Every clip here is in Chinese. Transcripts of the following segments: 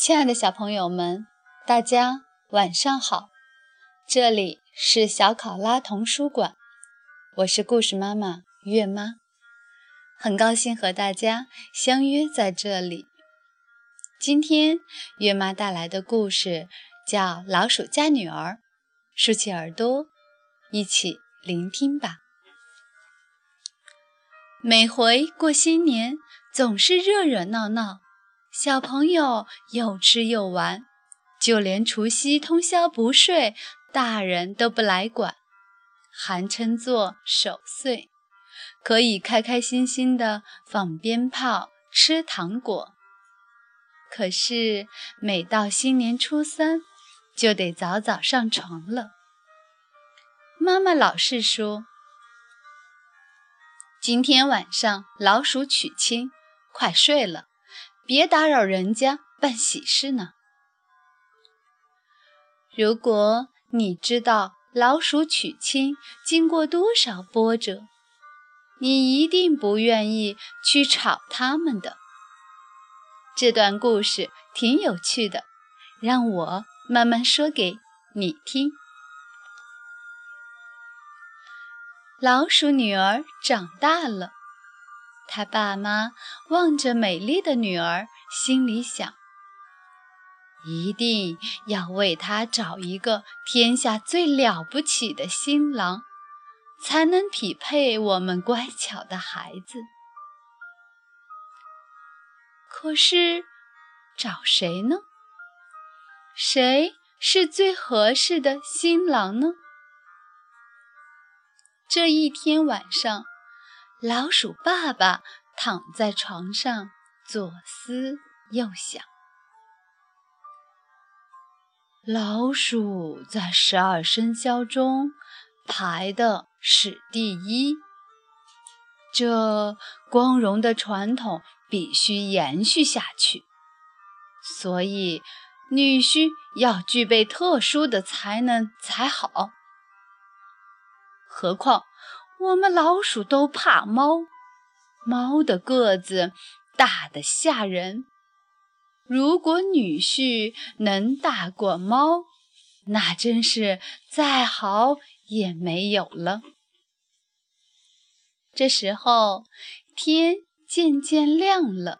亲爱的小朋友们，大家晚上好！这里是小考拉童书馆，我是故事妈妈月妈，很高兴和大家相约在这里。今天月妈带来的故事叫《老鼠家女儿》，竖起耳朵，一起聆听吧。每回过新年，总是热热闹闹。小朋友又吃又玩，就连除夕通宵不睡，大人都不来管，还称作守岁，可以开开心心的放鞭炮、吃糖果。可是每到新年初三，就得早早上床了。妈妈老是说：“今天晚上老鼠娶亲，快睡了。”别打扰人家办喜事呢。如果你知道老鼠娶亲经过多少波折，你一定不愿意去吵他们的。这段故事挺有趣的，让我慢慢说给你听。老鼠女儿长大了。他爸妈望着美丽的女儿，心里想：一定要为她找一个天下最了不起的新郎，才能匹配我们乖巧的孩子。可是，找谁呢？谁是最合适的新郎呢？这一天晚上。老鼠爸爸躺在床上，左思右想。老鼠在十二生肖中排的是第一，这光荣的传统必须延续下去，所以女婿要具备特殊的才能才好。何况。我们老鼠都怕猫，猫的个子大得吓人。如果女婿能大过猫，那真是再好也没有了。这时候，天渐渐亮了，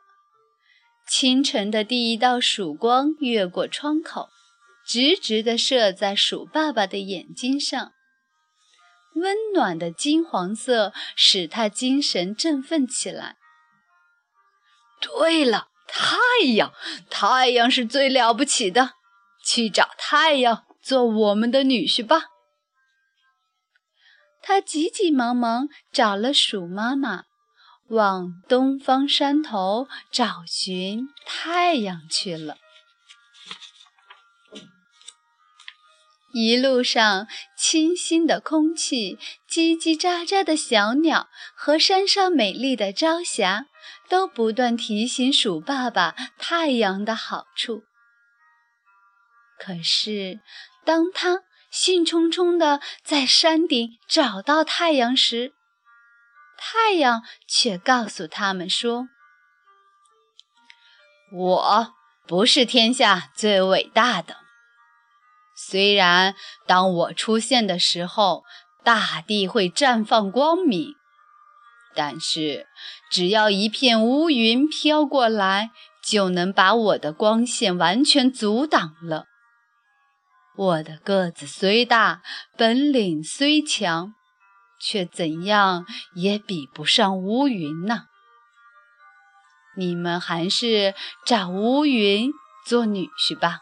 清晨的第一道曙光越过窗口，直直地射在鼠爸爸的眼睛上。温暖的金黄色使他精神振奋起来。对了，太阳，太阳是最了不起的，去找太阳做我们的女婿吧。他急急忙忙找了鼠妈妈，往东方山头找寻太阳去了。一路上，清新的空气、叽叽喳喳的小鸟和山上美丽的朝霞，都不断提醒鼠爸爸太阳的好处。可是，当他兴冲冲地在山顶找到太阳时，太阳却告诉他们说：“我不是天下最伟大的。”虽然当我出现的时候，大地会绽放光明，但是只要一片乌云飘过来，就能把我的光线完全阻挡了。我的个子虽大，本领虽强，却怎样也比不上乌云呢。你们还是找乌云做女婿吧。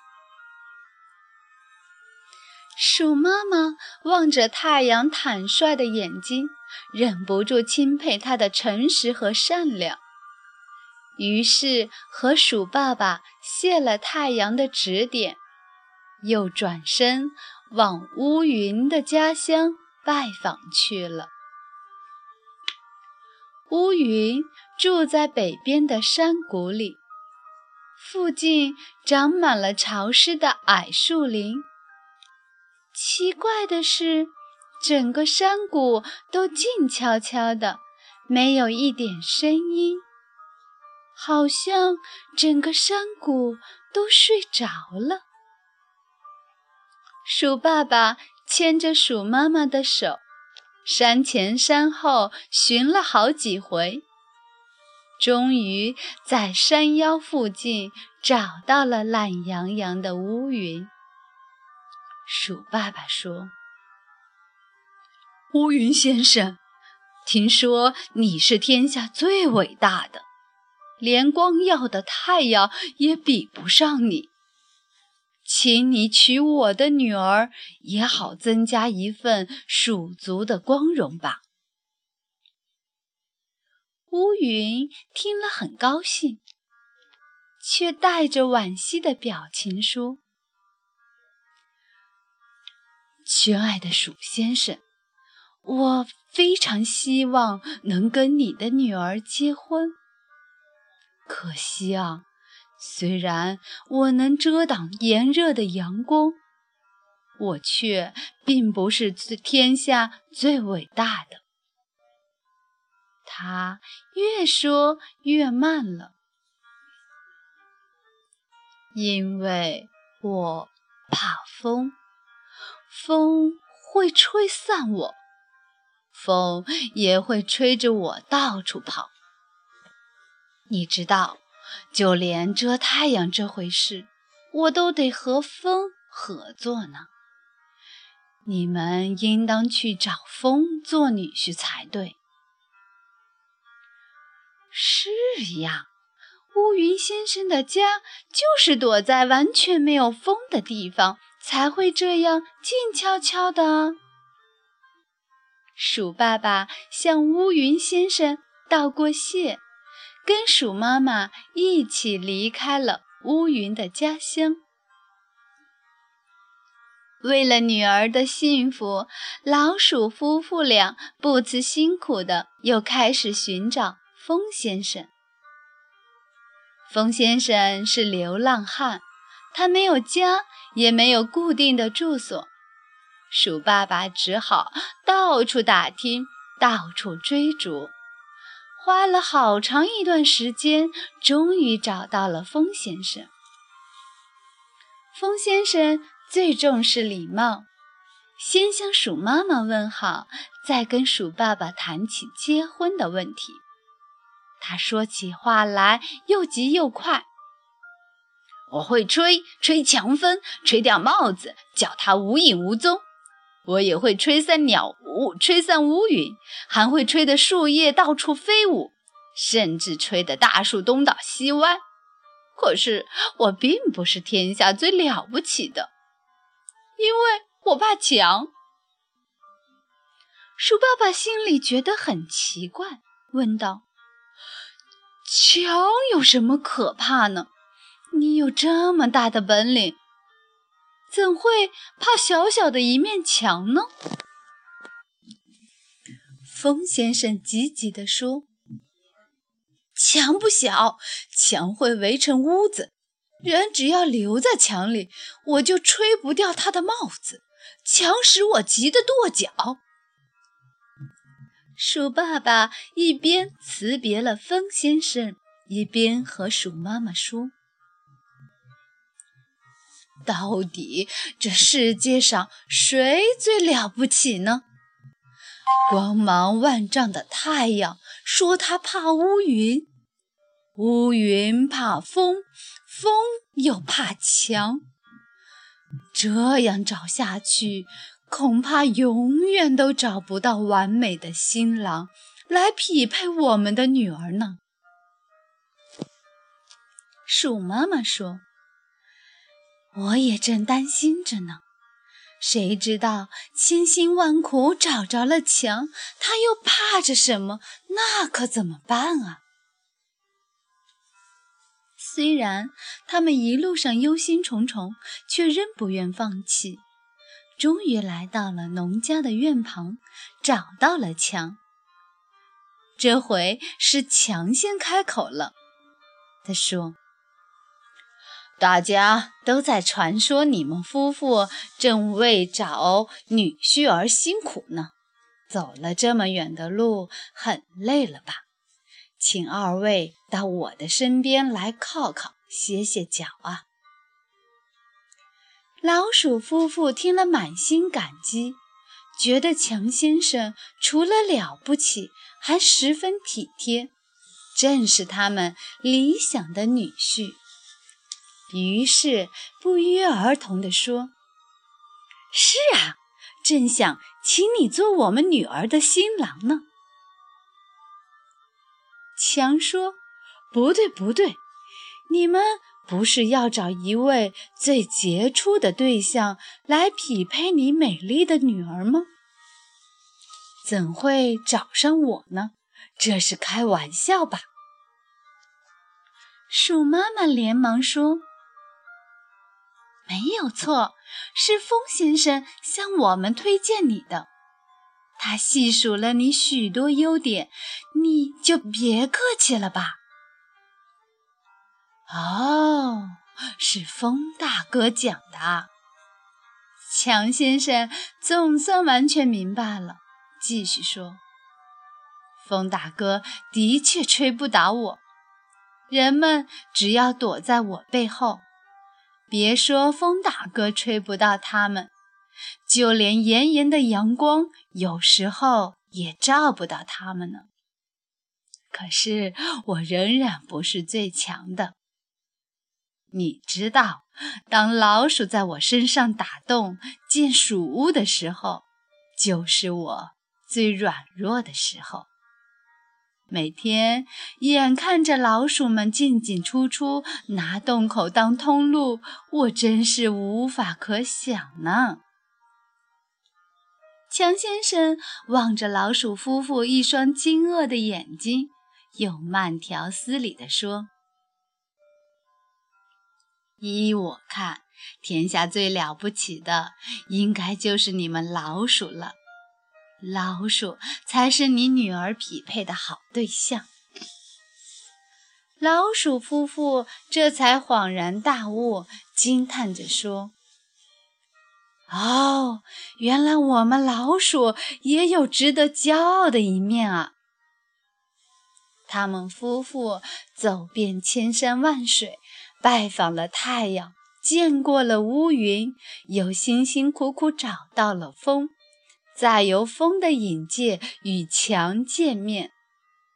鼠妈妈望着太阳坦率的眼睛，忍不住钦佩他的诚实和善良，于是和鼠爸爸谢了太阳的指点，又转身往乌云的家乡拜访去了。乌云住在北边的山谷里，附近长满了潮湿的矮树林。奇怪的是，整个山谷都静悄悄的，没有一点声音，好像整个山谷都睡着了。鼠爸爸牵着鼠妈妈的手，山前山后寻了好几回，终于在山腰附近找到了懒洋洋的乌云。鼠爸爸说：“乌云先生，听说你是天下最伟大的，连光耀的太阳也比不上你。请你娶我的女儿，也好增加一份鼠族的光荣吧。”乌云听了很高兴，却带着惋惜的表情说。亲爱的鼠先生，我非常希望能跟你的女儿结婚。可惜啊，虽然我能遮挡炎热的阳光，我却并不是天下最伟大的。他越说越慢了，因为我怕风。风会吹散我，风也会吹着我到处跑。你知道，就连遮太阳这回事，我都得和风合作呢。你们应当去找风做女婿才对。是呀，乌云先生的家就是躲在完全没有风的地方。才会这样静悄悄的。鼠爸爸向乌云先生道过谢，跟鼠妈妈一起离开了乌云的家乡。为了女儿的幸福，老鼠夫妇俩不辞辛苦的又开始寻找风先生。风先生是流浪汉，他没有家。也没有固定的住所，鼠爸爸只好到处打听，到处追逐，花了好长一段时间，终于找到了风先生。风先生最重视礼貌，先向鼠妈妈问好，再跟鼠爸爸谈起结婚的问题。他说起话来又急又快。我会吹吹强风，吹掉帽子，叫它无影无踪。我也会吹散鸟雾，吹散乌云，还会吹得树叶到处飞舞，甚至吹得大树东倒西歪。可是我并不是天下最了不起的，因为我怕强。鼠爸爸心里觉得很奇怪，问道：“强有什么可怕呢？”你有这么大的本领，怎会怕小小的一面墙呢？风先生急急地说：“墙不小，墙会围成屋子，人只要留在墙里，我就吹不掉他的帽子。墙使我急得跺脚。”鼠爸爸一边辞别了风先生，一边和鼠妈妈说。到底这世界上谁最了不起呢？光芒万丈的太阳说他怕乌云，乌云怕风，风又怕墙。这样找下去，恐怕永远都找不到完美的新郎来匹配我们的女儿呢。鼠妈妈说。我也正担心着呢，谁知道千辛万苦找着了墙，他又怕着什么？那可怎么办啊？虽然他们一路上忧心忡忡，却仍不愿放弃。终于来到了农家的院旁，找到了墙。这回是墙先开口了，他说。大家都在传说你们夫妇正为找女婿而辛苦呢，走了这么远的路，很累了吧？请二位到我的身边来靠靠，歇歇脚啊！老鼠夫妇听了，满心感激，觉得强先生除了了不起，还十分体贴，正是他们理想的女婿。于是不约而同地说：“是啊，正想请你做我们女儿的新郎呢。”强说：“不对，不对，你们不是要找一位最杰出的对象来匹配你美丽的女儿吗？怎会找上我呢？这是开玩笑吧？”鼠妈妈连忙说。没有错，是风先生向我们推荐你的。他细数了你许多优点，你就别客气了吧。哦，是风大哥讲的。强先生总算完全明白了，继续说：“风大哥的确吹不倒我，人们只要躲在我背后。”别说风大哥吹不到他们，就连炎炎的阳光有时候也照不到他们呢。可是我仍然不是最强的。你知道，当老鼠在我身上打洞建鼠屋的时候，就是我最软弱的时候。每天眼看着老鼠们进进出出，拿洞口当通路，我真是无法可想呢。强先生望着老鼠夫妇一双惊愕的眼睛，又慢条斯理地说：“依我看，天下最了不起的，应该就是你们老鼠了。”老鼠才是你女儿匹配的好对象。老鼠夫妇这才恍然大悟，惊叹着说：“哦，原来我们老鼠也有值得骄傲的一面啊！”他们夫妇走遍千山万水，拜访了太阳，见过了乌云，又辛辛苦苦找到了风。再由风的引介与强见面，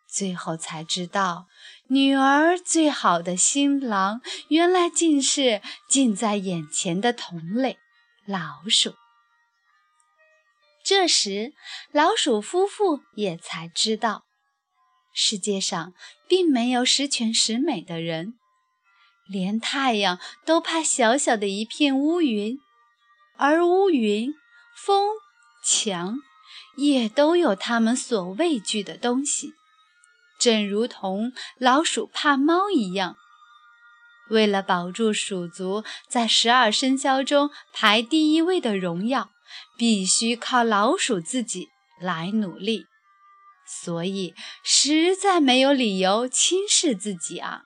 最后才知道，女儿最好的新郎原来竟是近在眼前的同类——老鼠。这时，老鼠夫妇也才知道，世界上并没有十全十美的人，连太阳都怕小小的一片乌云，而乌云、风。强，也都有他们所畏惧的东西，正如同老鼠怕猫一样。为了保住鼠族在十二生肖中排第一位的荣耀，必须靠老鼠自己来努力，所以实在没有理由轻视自己啊。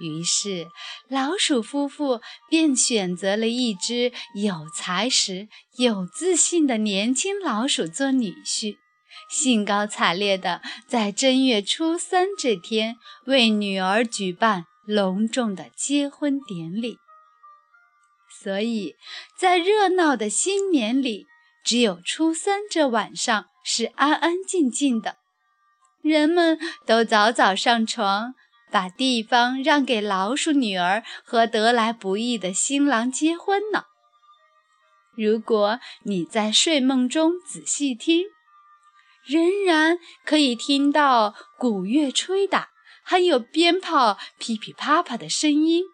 于是，老鼠夫妇便选择了一只有才识、有自信的年轻老鼠做女婿，兴高采烈地在正月初三这天为女儿举办隆重的结婚典礼。所以，在热闹的新年里，只有初三这晚上是安安静静的，人们都早早上床。把地方让给老鼠女儿和得来不易的新郎结婚呢。如果你在睡梦中仔细听，仍然可以听到鼓乐吹打，还有鞭炮噼噼啪啪的声音。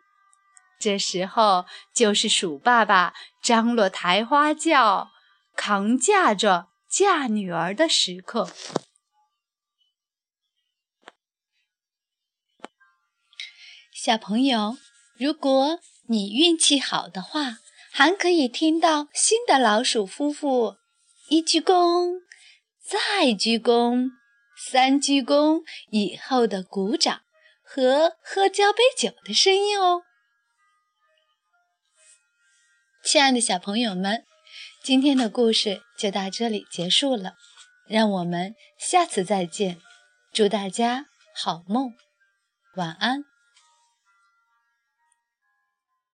这时候就是鼠爸爸张罗抬花轿、扛嫁妆嫁女儿的时刻。小朋友，如果你运气好的话，还可以听到新的老鼠夫妇一鞠躬，再鞠躬，三鞠躬以后的鼓掌和喝交杯酒的声音哦。亲爱的小朋友们，今天的故事就到这里结束了，让我们下次再见。祝大家好梦，晚安。